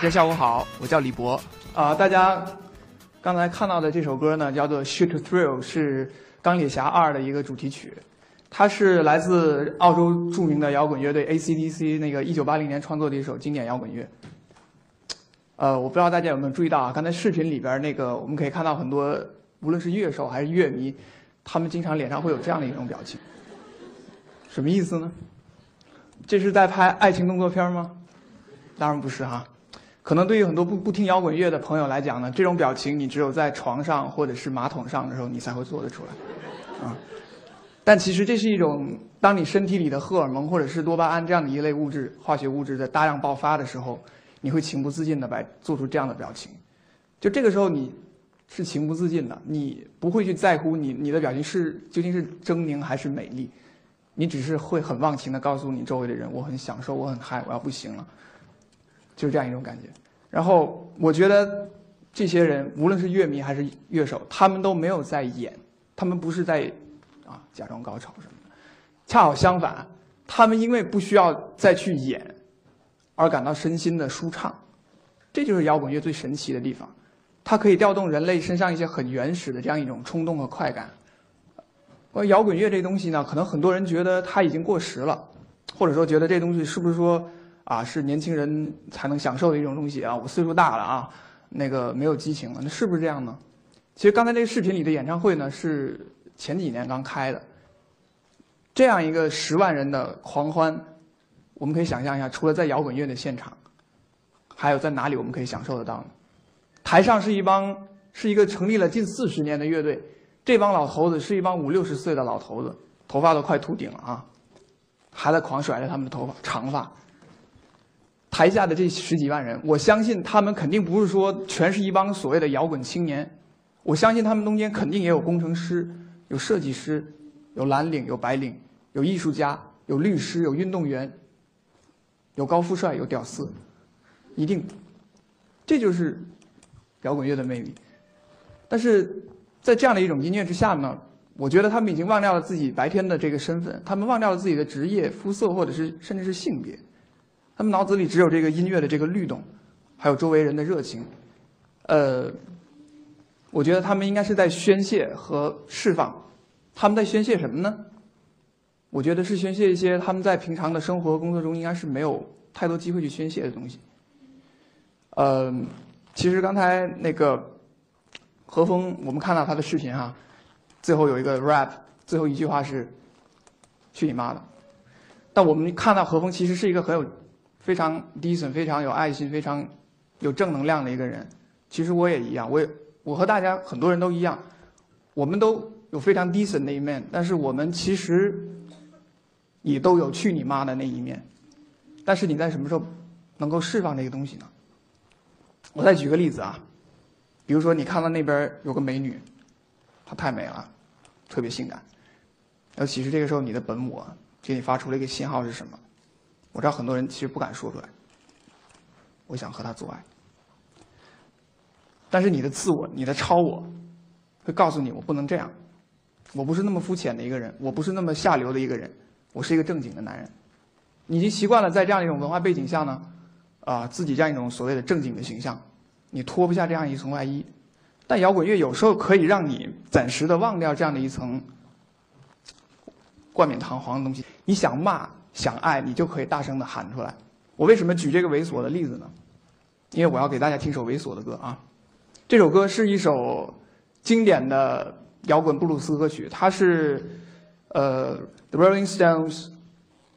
大家下午好，我叫李博。啊，大家刚才看到的这首歌呢，叫做《Shoot Thrill》，是《钢铁侠二》的一个主题曲。它是来自澳洲著名的摇滚乐队 AC/DC 那个1980年创作的一首经典摇滚乐。呃，我不知道大家有没有注意到啊，刚才视频里边那个，我们可以看到很多，无论是乐手还是乐迷，他们经常脸上会有这样的一种表情。什么意思呢？这是在拍爱情动作片吗？当然不是哈。可能对于很多不不听摇滚乐的朋友来讲呢，这种表情你只有在床上或者是马桶上的时候，你才会做得出来，啊。但其实这是一种，当你身体里的荷尔蒙或者是多巴胺这样的一类物质、化学物质在大量爆发的时候，你会情不自禁的来做出这样的表情。就这个时候你是情不自禁的，你不会去在乎你你的表情是究竟是狰狞还是美丽，你只是会很忘情的告诉你周围的人，我很享受，我很嗨，我要不行了，就是这样一种感觉。然后我觉得这些人无论是乐迷还是乐手，他们都没有在演，他们不是在。啊，假装高潮什么的，恰好相反，他们因为不需要再去演，而感到身心的舒畅，这就是摇滚乐最神奇的地方，它可以调动人类身上一些很原始的这样一种冲动和快感。关于摇滚乐这东西呢，可能很多人觉得它已经过时了，或者说觉得这东西是不是说啊是年轻人才能享受的一种东西啊？我岁数大了啊，那个没有激情了，那是不是这样呢？其实刚才这个视频里的演唱会呢是。前几年刚开的，这样一个十万人的狂欢，我们可以想象一下，除了在摇滚乐的现场，还有在哪里我们可以享受得到呢？台上是一帮是一个成立了近四十年的乐队，这帮老头子是一帮五六十岁的老头子，头发都快秃顶了啊，还在狂甩着他们的头发长发。台下的这十几万人，我相信他们肯定不是说全是一帮所谓的摇滚青年，我相信他们中间肯定也有工程师。有设计师，有蓝领，有白领，有艺术家，有律师，有运动员，有高富帅，有屌丝，一定，这就是摇滚乐的魅力。但是在这样的一种音乐之下呢，我觉得他们已经忘掉了自己白天的这个身份，他们忘掉了自己的职业、肤色，或者是甚至是性别，他们脑子里只有这个音乐的这个律动，还有周围人的热情，呃。我觉得他们应该是在宣泄和释放，他们在宣泄什么呢？我觉得是宣泄一些他们在平常的生活和工作中应该是没有太多机会去宣泄的东西。呃，其实刚才那个何峰，我们看到他的视频哈，最后有一个 rap，最后一句话是“去你妈的”。但我们看到何峰其实是一个很有非常 decent、非常有爱心、非常有正能量的一个人。其实我也一样，我也。我和大家很多人都一样，我们都有非常 decent 的一面，但是我们其实也都有去你妈的那一面。但是你在什么时候能够释放这个东西呢？我再举个例子啊，比如说你看到那边有个美女，她太美了，特别性感。然后其实这个时候你的本我给你发出了一个信号是什么？我知道很多人其实不敢说出来，我想和他做爱。但是你的自我，你的超我，会告诉你我不能这样，我不是那么肤浅的一个人，我不是那么下流的一个人，我是一个正经的男人。你已经习惯了在这样一种文化背景下呢，啊，自己这样一种所谓的正经的形象，你脱不下这样一层外衣。但摇滚乐有时候可以让你暂时的忘掉这样的一层冠冕堂皇的东西。你想骂想爱，你就可以大声的喊出来。我为什么举这个猥琐的例子呢？因为我要给大家听首猥琐的歌啊。这首歌是一首经典的摇滚布鲁斯歌曲，它是呃 The Rolling Stones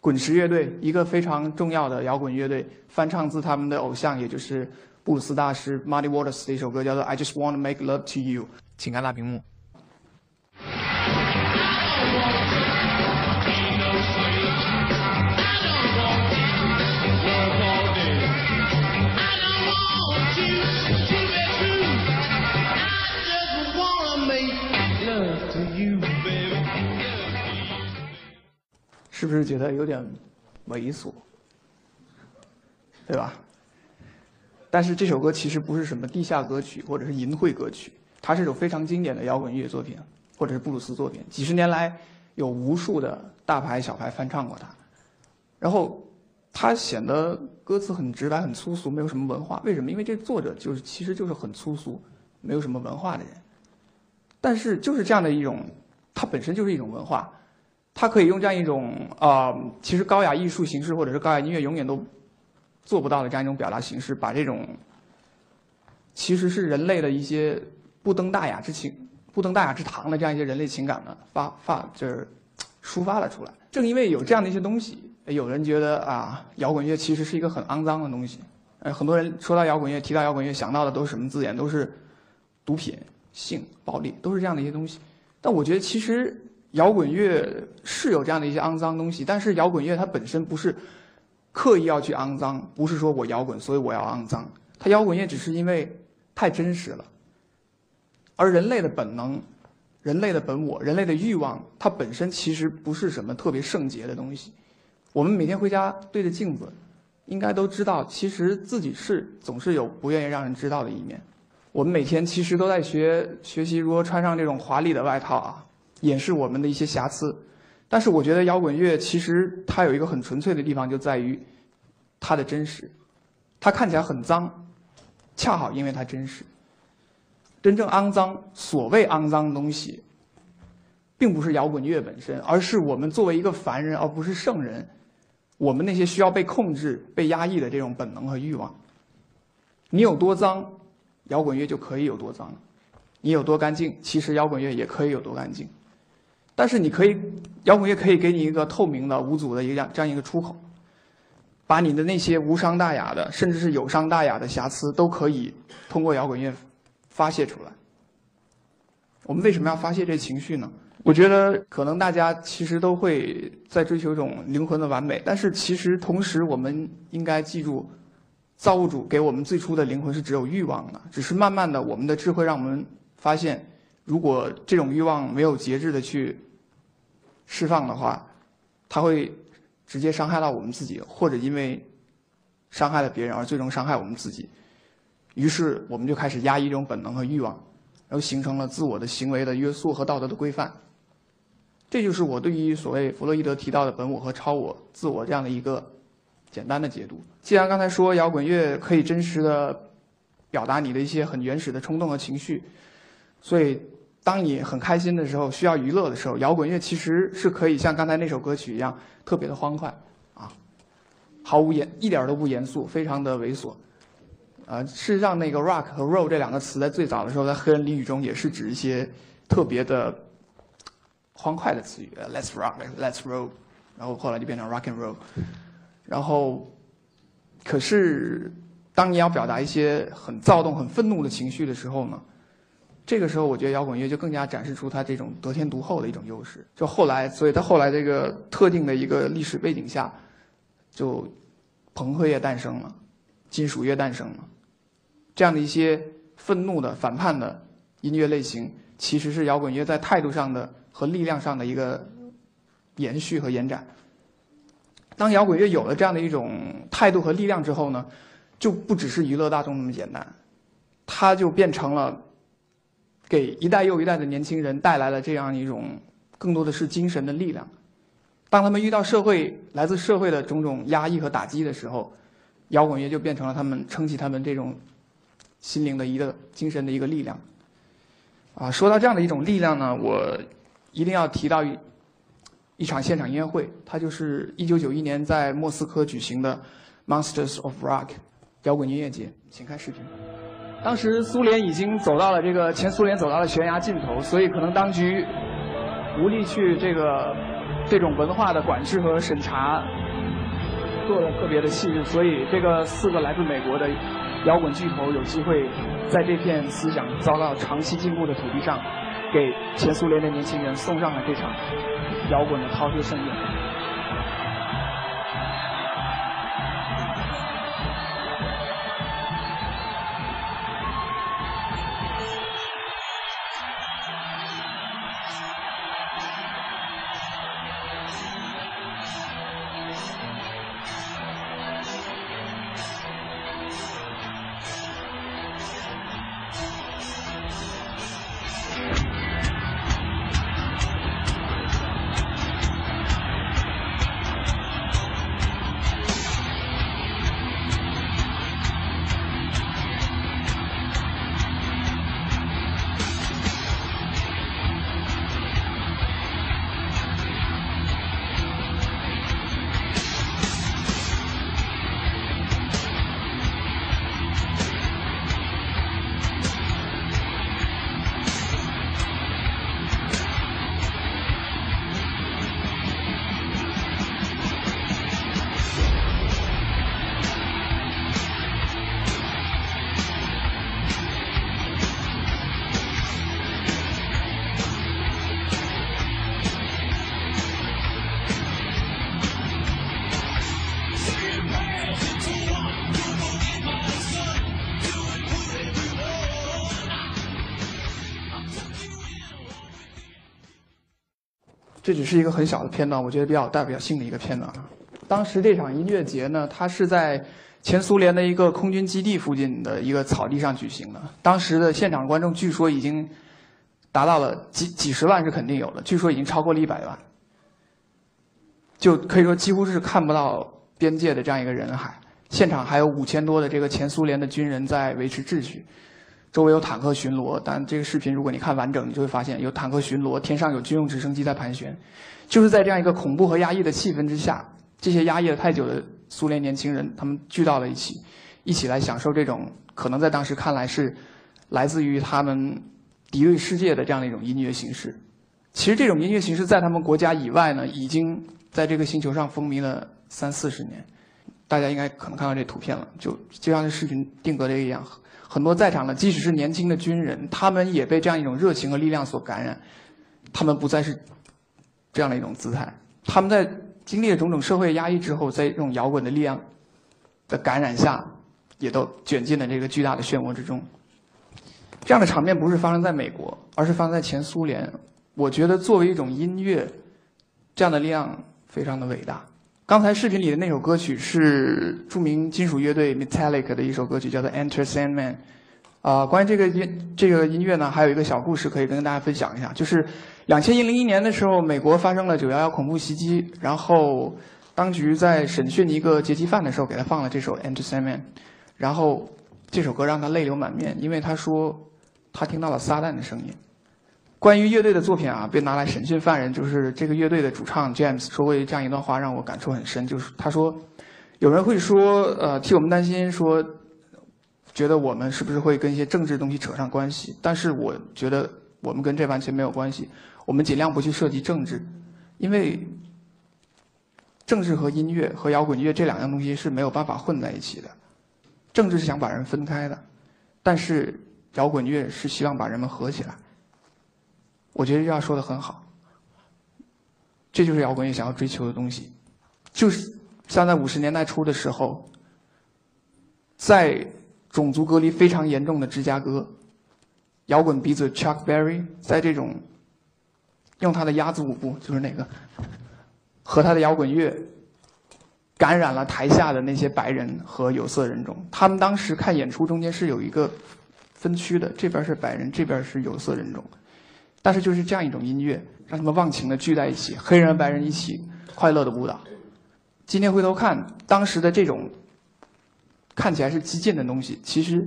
滚石乐队一个非常重要的摇滚乐队翻唱自他们的偶像，也就是布鲁斯大师 Muddy Waters 的一首歌，叫做 I Just Want to Make Love to You。请看大屏幕。是不是觉得有点猥琐，对吧？但是这首歌其实不是什么地下歌曲或者是淫秽歌曲，它是一首非常经典的摇滚乐作品，或者是布鲁斯作品。几十年来，有无数的大牌小牌翻唱过它。然后，它显得歌词很直白、很粗俗，没有什么文化。为什么？因为这作者就是其实就是很粗俗、没有什么文化的人。但是就是这样的一种，它本身就是一种文化，它可以用这样一种啊，其实高雅艺术形式或者是高雅音乐永远都做不到的这样一种表达形式，把这种其实是人类的一些不登大雅之情、不登大雅之堂的这样一些人类情感呢，发发就是抒发了出来。正因为有这样的一些东西。有人觉得啊，摇滚乐其实是一个很肮脏的东西。呃，很多人说到摇滚乐，提到摇滚乐，想到的都是什么字眼？都是毒品、性、暴力，都是这样的一些东西。但我觉得，其实摇滚乐是有这样的一些肮脏东西，但是摇滚乐它本身不是刻意要去肮脏，不是说我摇滚所以我要肮脏。它摇滚乐只是因为太真实了，而人类的本能、人类的本我、人类的欲望，它本身其实不是什么特别圣洁的东西。我们每天回家对着镜子，应该都知道，其实自己是总是有不愿意让人知道的一面。我们每天其实都在学学习如何穿上这种华丽的外套啊，掩饰我们的一些瑕疵。但是我觉得摇滚乐其实它有一个很纯粹的地方，就在于它的真实。它看起来很脏，恰好因为它真实。真正肮脏，所谓肮脏的东西，并不是摇滚乐本身，而是我们作为一个凡人，而不是圣人。我们那些需要被控制、被压抑的这种本能和欲望，你有多脏，摇滚乐就可以有多脏；你有多干净，其实摇滚乐也可以有多干净。但是你可以，摇滚乐可以给你一个透明的、无阻的一个这样一个出口，把你的那些无伤大雅的，甚至是有伤大雅的瑕疵，都可以通过摇滚乐发泄出来。我们为什么要发泄这情绪呢？我觉得可能大家其实都会在追求一种灵魂的完美，但是其实同时我们应该记住，造物主给我们最初的灵魂是只有欲望的，只是慢慢的我们的智慧让我们发现，如果这种欲望没有节制的去释放的话，它会直接伤害到我们自己，或者因为伤害了别人而最终伤害我们自己，于是我们就开始压抑这种本能和欲望，然后形成了自我的行为的约束和道德的规范。这就是我对于所谓弗洛伊德提到的本我和超我、自我这样的一个简单的解读。既然刚才说摇滚乐可以真实的表达你的一些很原始的冲动和情绪，所以当你很开心的时候、需要娱乐的时候，摇滚乐其实是可以像刚才那首歌曲一样特别的欢快啊，毫无严一点都不严肃，非常的猥琐。啊，事实上那个 rock 和 roll 这两个词在最早的时候在黑人俚语中也是指一些特别的。欢快的词语，Let's rock，Let's roll，然后后来就变成 rock and roll，然后，可是当你要表达一些很躁动、很愤怒的情绪的时候呢，这个时候我觉得摇滚乐就更加展示出它这种得天独厚的一种优势。就后来，所以在后来这个特定的一个历史背景下，就朋克乐诞生了，金属乐诞生了，这样的一些愤怒的、反叛的音乐类型，其实是摇滚乐在态度上的。和力量上的一个延续和延展。当摇滚乐有了这样的一种态度和力量之后呢，就不只是娱乐大众那么简单，它就变成了给一代又一代的年轻人带来了这样一种更多的是精神的力量。当他们遇到社会来自社会的种种压抑和打击的时候，摇滚乐就变成了他们撑起他们这种心灵的一个精神的一个力量。啊，说到这样的一种力量呢，我。一定要提到一一场现场音乐会，它就是一九九一年在莫斯科举行的 Monsters of Rock 摇滚音乐节。请看视频。当时苏联已经走到了这个前苏联走到了悬崖尽头，所以可能当局无力去这个这种文化的管制和审查做的特别的细致，所以这个四个来自美国的摇滚巨头有机会在这片思想遭到长期禁锢的土地上。给前苏联的年轻人送上了这场摇滚的饕餮盛宴。这只是一个很小的片段，我觉得比较代表性的一个片段。当时这场音乐节呢，它是在前苏联的一个空军基地附近的一个草地上举行的。当时的现场观众据说已经达到了几几十万是肯定有的，据说已经超过了一百万，就可以说几乎是看不到边界的这样一个人海。现场还有五千多的这个前苏联的军人在维持秩序。周围有坦克巡逻，但这个视频如果你看完整，你就会发现有坦克巡逻，天上有军用直升机在盘旋，就是在这样一个恐怖和压抑的气氛之下，这些压抑了太久的苏联年轻人，他们聚到了一起，一起来享受这种可能在当时看来是来自于他们敌对世界的这样的一种音乐形式。其实这种音乐形式在他们国家以外呢，已经在这个星球上风靡了三四十年。大家应该可能看到这图片了，就就像这视频定格这个一样。很多在场的，即使是年轻的军人，他们也被这样一种热情和力量所感染。他们不再是这样的一种姿态，他们在经历了种种社会压抑之后，在这种摇滚的力量的感染下，也都卷进了这个巨大的漩涡之中。这样的场面不是发生在美国，而是发生在前苏联。我觉得作为一种音乐，这样的力量非常的伟大。刚才视频里的那首歌曲是著名金属乐队 Metallic 的一首歌曲，叫做《Enter Sandman》。啊，关于这个音这个音乐呢，还有一个小故事可以跟大家分享一下。就是两千零一年的时候，美国发生了九幺幺恐怖袭击，然后当局在审讯一个劫机犯的时候，给他放了这首《Enter Sandman》，然后这首歌让他泪流满面，因为他说他听到了撒旦的声音。关于乐队的作品啊，被拿来审讯犯人，就是这个乐队的主唱 James 说过这样一段话，让我感触很深。就是他说，有人会说，呃，替我们担心，说，觉得我们是不是会跟一些政治东西扯上关系？但是我觉得我们跟这完全没有关系。我们尽量不去涉及政治，因为政治和音乐和摇滚乐这两样东西是没有办法混在一起的。政治是想把人分开的，但是摇滚乐是希望把人们合起来。我觉得这样说的很好，这就是摇滚乐想要追求的东西，就是像在五十年代初的时候，在种族隔离非常严重的芝加哥，摇滚鼻子 Chuck Berry 在这种用他的鸭子舞步，就是那个和他的摇滚乐感染了台下的那些白人和有色人种，他们当时看演出中间是有一个分区的，这边是白人，这边是有色人种。但是就是这样一种音乐，让他们忘情的聚在一起，黑人白人一起快乐的舞蹈。今天回头看，当时的这种看起来是激进的东西，其实，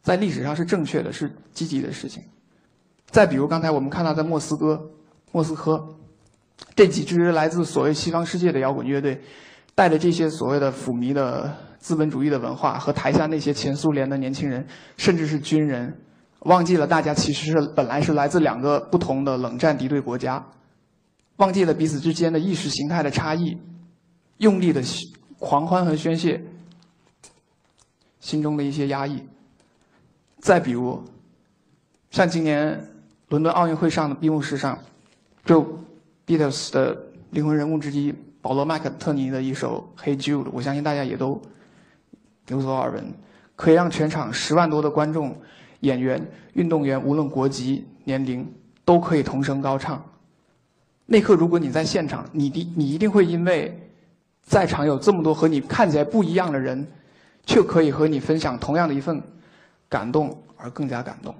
在历史上是正确的，是积极的事情。再比如刚才我们看到在莫斯科、莫斯科，这几支来自所谓西方世界的摇滚乐队，带着这些所谓的腐靡的资本主义的文化，和台下那些前苏联的年轻人，甚至是军人。忘记了，大家其实是本来是来自两个不同的冷战敌对国家，忘记了彼此之间的意识形态的差异，用力的狂欢和宣泄心中的一些压抑。再比如，像今年伦敦奥运会上的闭幕式上，就 Beatles 的灵魂人物之一保罗麦克特尼的一首《Hey Jude》，我相信大家也都有所耳闻，可以让全场十万多的观众。演员、运动员，无论国籍、年龄，都可以同声高唱。那刻，如果你在现场，你的你一定会因为在场有这么多和你看起来不一样的人，却可以和你分享同样的一份感动而更加感动。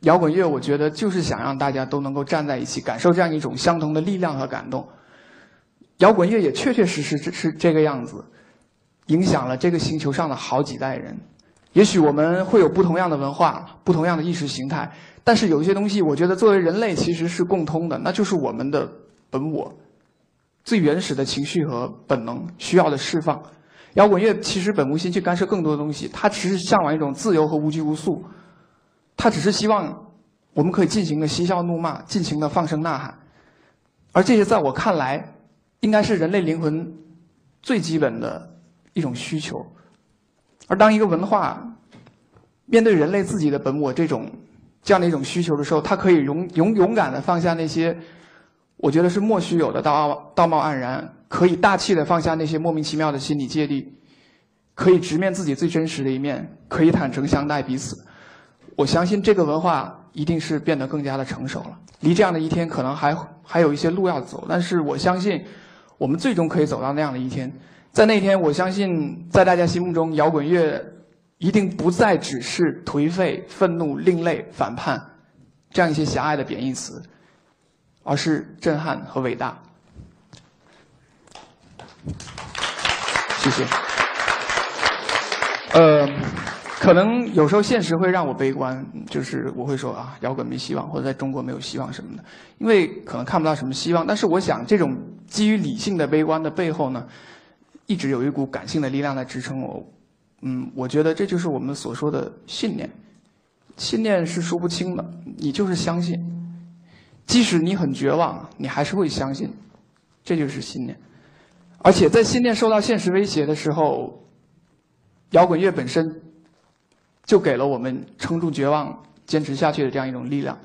摇滚乐，我觉得就是想让大家都能够站在一起，感受这样一种相同的力量和感动。摇滚乐也确确实实是这个样子，影响了这个星球上的好几代人。也许我们会有不同样的文化、不同样的意识形态，但是有一些东西，我觉得作为人类其实是共通的，那就是我们的本我，最原始的情绪和本能需要的释放。摇滚乐其实本无心去干涉更多的东西，它只是向往一种自由和无拘无束，它只是希望我们可以尽情的嬉笑怒骂，尽情的放声呐喊，而这些在我看来，应该是人类灵魂最基本的一种需求。而当一个文化面对人类自己的本我这种这样的一种需求的时候，它可以勇勇勇敢的放下那些我觉得是莫须有的道道貌岸然，可以大气的放下那些莫名其妙的心理芥蒂，可以直面自己最真实的一面，可以坦诚相待彼此。我相信这个文化一定是变得更加的成熟了。离这样的一天可能还还有一些路要走。但是我相信，我们最终可以走到那样的一天。在那天，我相信在大家心目中，摇滚乐一定不再只是颓废、愤怒、另类、反叛这样一些狭隘的贬义词，而是震撼和伟大。谢谢。呃。可能有时候现实会让我悲观，就是我会说啊，摇滚没希望，或者在中国没有希望什么的，因为可能看不到什么希望。但是我想，这种基于理性的悲观的背后呢，一直有一股感性的力量在支撑我。嗯，我觉得这就是我们所说的信念。信念是说不清的，你就是相信，即使你很绝望，你还是会相信，这就是信念。而且在信念受到现实威胁的时候，摇滚乐本身。就给了我们撑住绝望、坚持下去的这样一种力量。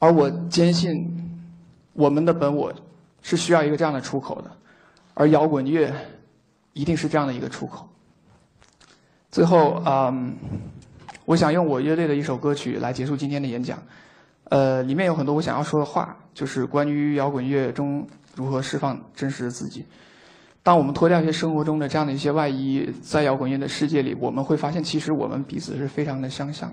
而我坚信，我们的本我是需要一个这样的出口的，而摇滚乐一定是这样的一个出口。最后，嗯，我想用我乐队的一首歌曲来结束今天的演讲。呃，里面有很多我想要说的话，就是关于摇滚乐中如何释放真实的自己。当我们脱掉一些生活中的这样的一些外衣，在摇滚乐的世界里，我们会发现，其实我们彼此是非常的相像。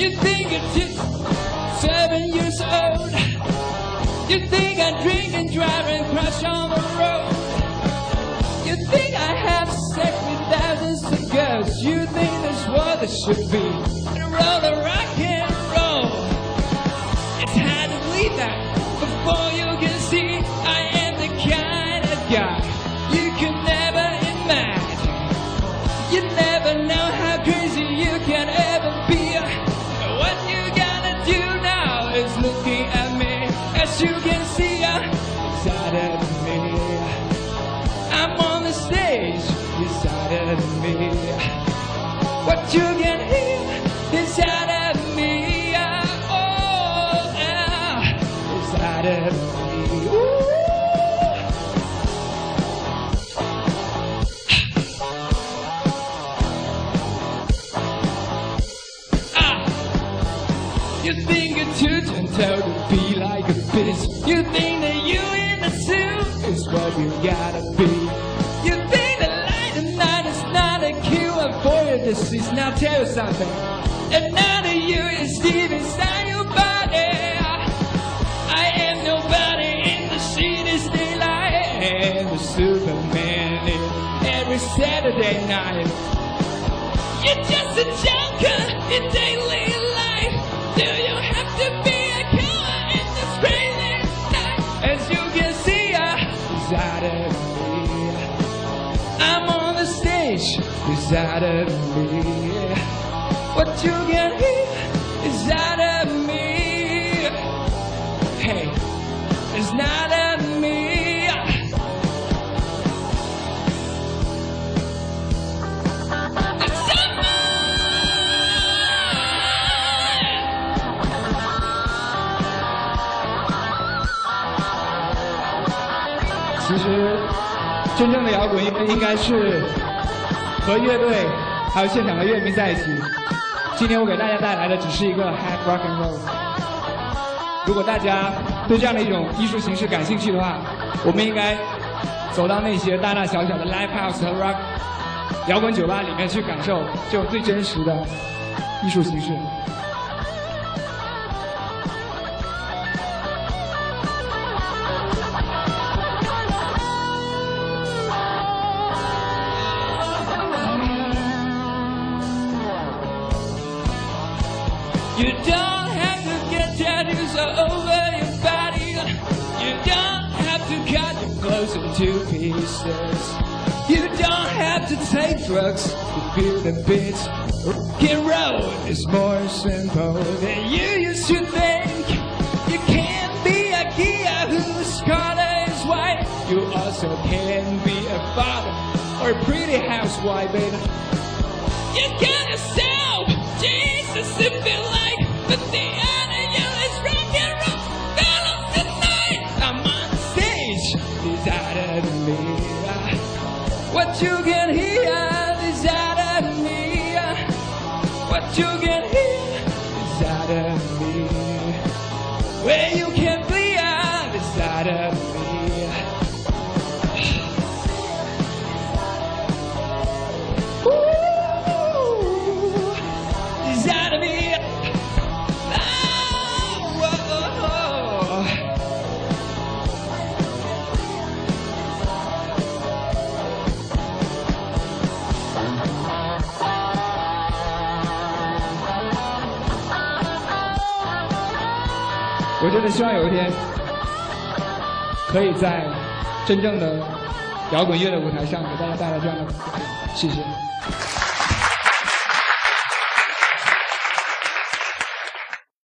You think I'm just seven years old. You think I drink and drive and crash on the road. You think I have sex with thousands of girls. You think that's what it should be. Roll the rocket. What you can hear inside of me, oh, oh inside of me. Ah. ah. You think it's you turns out to be like a bitch. You think that you in the suit is what you gotta be. You think? Disease. Now tell you something. Of you is deep inside your body. I am nobody in the city's daylight. And the Superman is every Saturday night. You're just a junker in daily is out of me. What you get here is out of me. Hey, it's not of me. 其实，真正的摇滚应应该是。 和乐队还有现场的乐迷在一起。今天我给大家带来的只是一个 hard rock and roll。如果大家对这样的一种艺术形式感兴趣的话，我们应该走到那些大大小小的 live house 和 rock 摇滚酒吧里面去感受就最真实的艺术形式。Into pieces. You don't have to take drugs to feel the beat. Rock and is more simple than you used to think. You can't be a gear whose color is white. You also can be a father or a pretty housewife, baby. You got yourself Jesus if you like, the out is out of me. Ooh, is out of me. Oh, oh, oh. 我真的希望有一天， 可以在真正的摇滚乐的舞台上给大家带来这样的。谢谢。